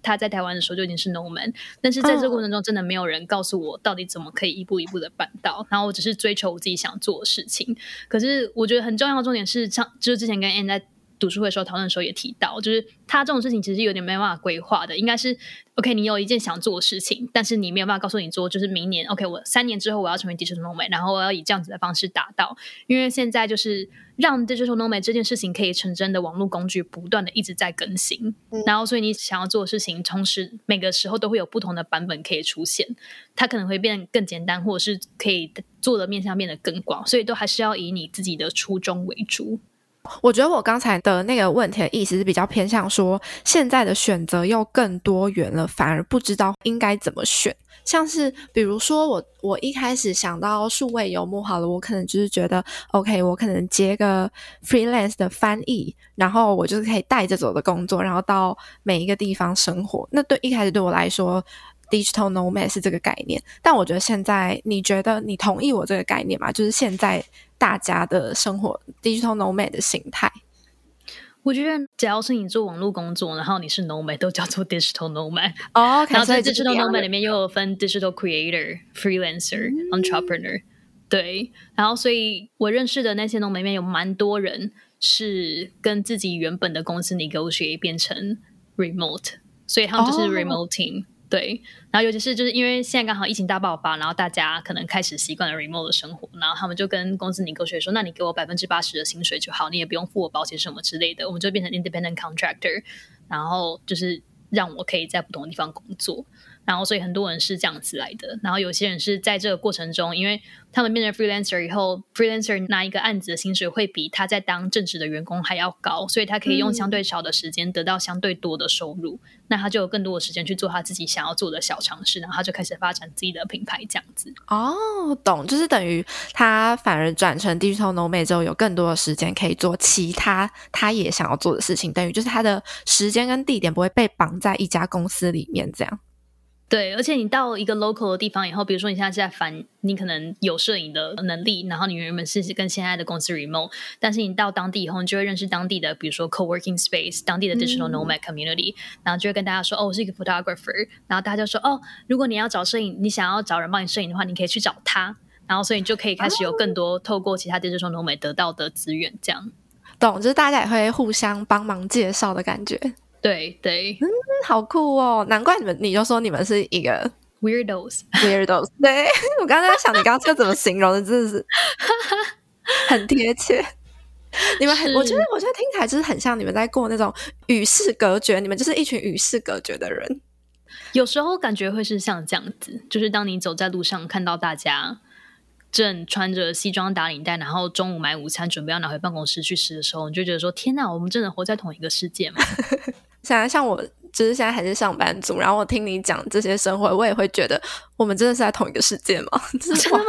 他在台湾的时候就已经是 nomad，但是在这个过程中真的没有人告诉我到底怎么可以一步一步的办到，然后我只是追求我自己想做的事情。可是我觉得很重要的重点是，像就是之前跟 Anne 在读书会的时候讨论的时候也提到，就是他这种事情其实有点没办法规划的，应该是 OK，你有一件想做的事情，但是你没有办法告诉你做，就是明年 OK，我三年之后我要成为 digital nomad，然后我要以这样子的方式达到，因为现在就是。让 digital nomad 这件事情可以成真的网络工具不断的一直在更新，嗯，然后所以你想要做的事情，同时每个时候都会有不同的版本可以出现，它可能会变得更简单，或者是可以做的面向变得更广，所以都还是要以你自己的初衷为主。我觉得我刚才的那个问题的意思是比较偏向说，现在的选择又更多元了，反而不知道应该怎么选。像是比如说我我一开始想到数位游牧好了，我可能就是觉得 OK，我可能接个 freelance 的翻译，然后我就是可以带着走的工作，然后到每一个地方生活。那对一开始对我来说，digital nomad 是这个概念。但我觉得现在，你觉得你同意我这个概念吗？就是现在大家的生活 digital nomad 的形态。我觉得只要是你做网络工作，然后你是 nomad，都叫做 digital nomad。哦、oh, 然后在 digital nomad 里面又有分 digital creator、freelancer、嗯、entrepreneur。对，然后所以我认识的那些 nomad 里面有蛮多人是跟自己原本的公司 negotiate 变成 remote，所以他们就是 remote team。Oh. 对，然后尤其是就是因为现在刚好疫情大爆发，然后大家可能开始习惯了 remote 的生活，然后他们就跟公司你隔绝说，那你给我百分之八十的薪水就好，你也不用付我保险什么之类的，我们就变成 independent contractor，然后就是让我可以在不同的地方工作。然后所以很多人是这样子来的。然后有些人是在这个过程中，因为他们变成 freelancer 以后，freelancer 拿一个案子的薪水会比他在当正职的员工还要高，所以他可以用相对少的时间得到相对多的收入。嗯、那他就有更多的时间去做他自己想要做的小尝试，然后他就开始发展自己的品牌，这样子。哦，懂，就是等于他反而转成 digital nomad 之后，有更多的时间可以做其他他也想要做的事情，等于就是他的时间跟地点不会被绑在一家公司里面，这样。对，而且你到一个 local 的地方以后，比如说你现在是在烦，你可能有摄影的能力，然后你原本是跟现在的公司 remote，但是你到当地以后，你就会认识当地的，比如说 co-working space，当地的 digital nomad community，、嗯、然后就会跟大家说，哦，我是一个 photographer，然后大家就说，哦，如果你要找摄影，你想要找人帮你摄影的话，你可以去找他，然后所以你就可以开始有更多透过其他 digital nomad 得到的资源，这样。懂，就是大家也会互相帮忙介绍的感觉。对对，嗯，好酷哦！难怪你们，你就说你们是一个 weirdos，weirdos。对，我刚才在想，你刚刚这怎么形容的，真的是很贴切。你们很，我觉得，我觉得听起来就是很像你们在过那种与世隔绝，你们就是一群与世隔绝的人。有时候感觉会是像这样子，就是当你走在路上，看到大家。正穿着西装打领带，然后中午买午餐，准备要拿回办公室去吃的时候，你就觉得说：“天哪，我们真的活在同一个世界吗？” 现在像我，就是现在还是上班族，然后我听你讲这些生活，我也会觉得我们真的是在同一个世界吗？真的吗？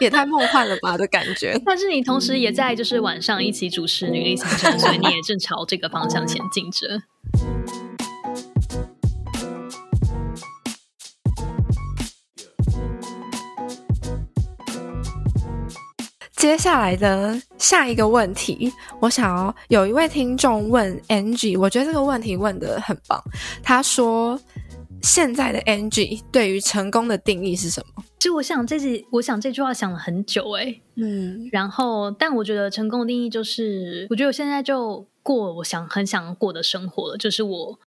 也太梦幻了吧的感觉。但是你同时也在就是晚上一起主持女力行程，所以你也正朝这个方向前进着。接下来的下一个问题，我想要有一位听众问 Angie，我觉得这个问题问的很棒。他说：“现在的 Angie 对于成功的定义是什么？”其实我想这句，我想这句话想了很久哎，嗯，然后但我觉得成功的定义就是，我觉得我现在就过我想很想过的生活了，就是我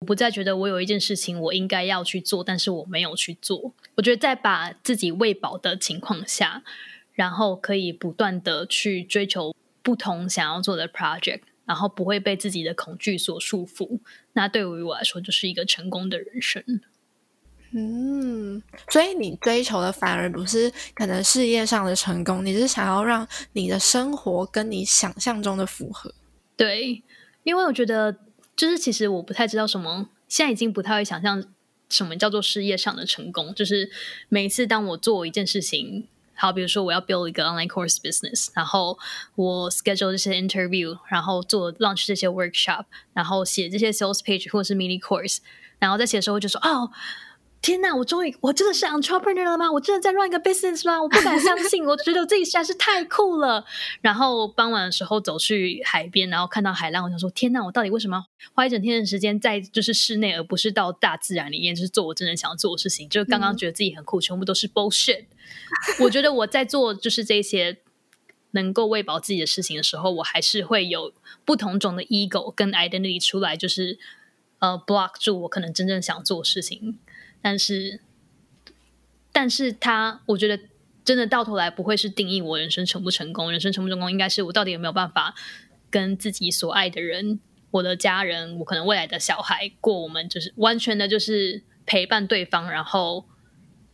我不再觉得我有一件事情我应该要去做，但是我没有去做。我觉得在把自己喂饱的情况下。然后可以不断的去追求不同想要做的 project，然后不会被自己的恐惧所束缚。那对于我来说，就是一个成功的人生。嗯，所以你追求的反而不是可能事业上的成功，你是想要让你的生活跟你想象中的符合。对，因为我觉得，就是其实我不太知道什么，现在已经不太会想象什么叫做事业上的成功。就是每一次当我做一件事情。好，比如说我要 build 一个 online course business，然后我 schedule 这些 interview，然后做 launch 这些 workshop，然后写这些 sales page 或者是 mini course，然后在写的时候就说哦。 天呐，我终于，我真的是 entrepreneur 了吗？我真的在 run 一个 business 吗？我不敢相信，我觉得我自己实在是太酷了。然后傍晚的时候走去海边，然后看到海浪，我想说：天呐，我到底为什么要花一整天的时间在就是室内，而不是到大自然里面，就是做我真正想要做的事情？就刚刚觉得自己很酷，全部都是 bullshit。我觉得我在做就是这些能够喂饱自己的事情的时候，我还是会有不同种的 ego 跟 identity 出来，就是呃 block 住我可能真正想做的事情。但是，但是他，我觉得真的到头来不会是定义我人生成不成功。人生成不成功，应该是我到底有没有办法跟自己所爱的人、我的家人、我可能未来的小孩过我们就是完全的，就是陪伴对方，然后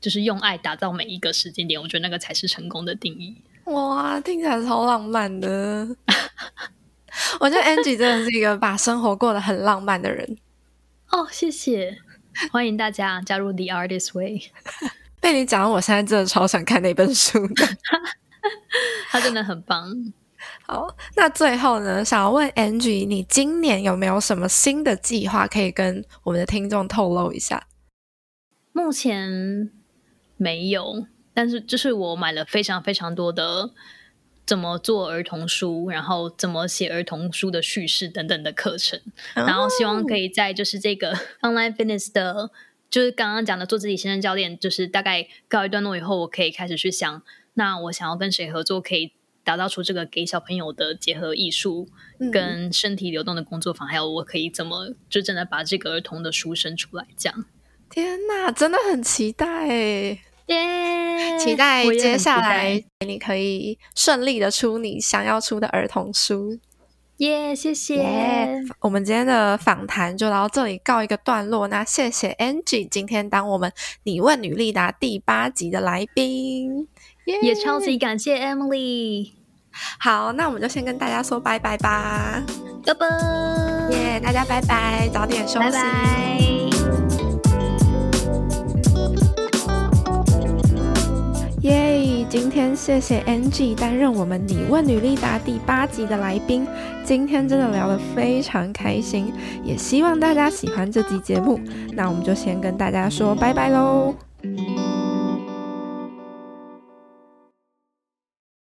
就是用爱打造每一个时间点。我觉得那个才是成功的定义。哇，听起来超浪漫的！我觉得 Angie 真的是一个把生活过得很浪漫的人。哦，谢谢。欢迎大家加入 The Artist Way。被你讲，我现在真的超想看那本书的，他真的很棒。好，那最后呢，想要问 Angie，你今年有没有什么新的计划可以跟我们的听众透露一下？目前没有，但是就是我买了非常非常多的。怎么做儿童书，然后怎么写儿童书的叙事等等的课程，然后希望可以在就是这个 online fitness 的，就是刚刚讲的做自己先生教练，就是大概告一段落以后，我可以开始去想，那我想要跟谁合作，可以打造出这个给小朋友的结合艺术跟身体流动的工作坊，还有我可以怎么就真的把这个儿童的书生出来，这样。天呐，真的很期待诶。耶期待接下来你可以顺利的出你想要出的儿童书。耶，谢谢。Yeah, 我们今天的访谈就到这里告一个段落。那谢谢 Angie 今天当我们你问女力答第八集的来宾，yeah、也超级感谢 Emily。好，那我们就先跟大家说拜拜吧，拜拜。耶，大家拜拜，早点休息。拜拜。耶今天谢谢 NG 担任我们你问女力答第八集的来宾，今天真的聊得非常开心，也希望大家喜欢这集节目。那我们就先跟大家说拜拜喽。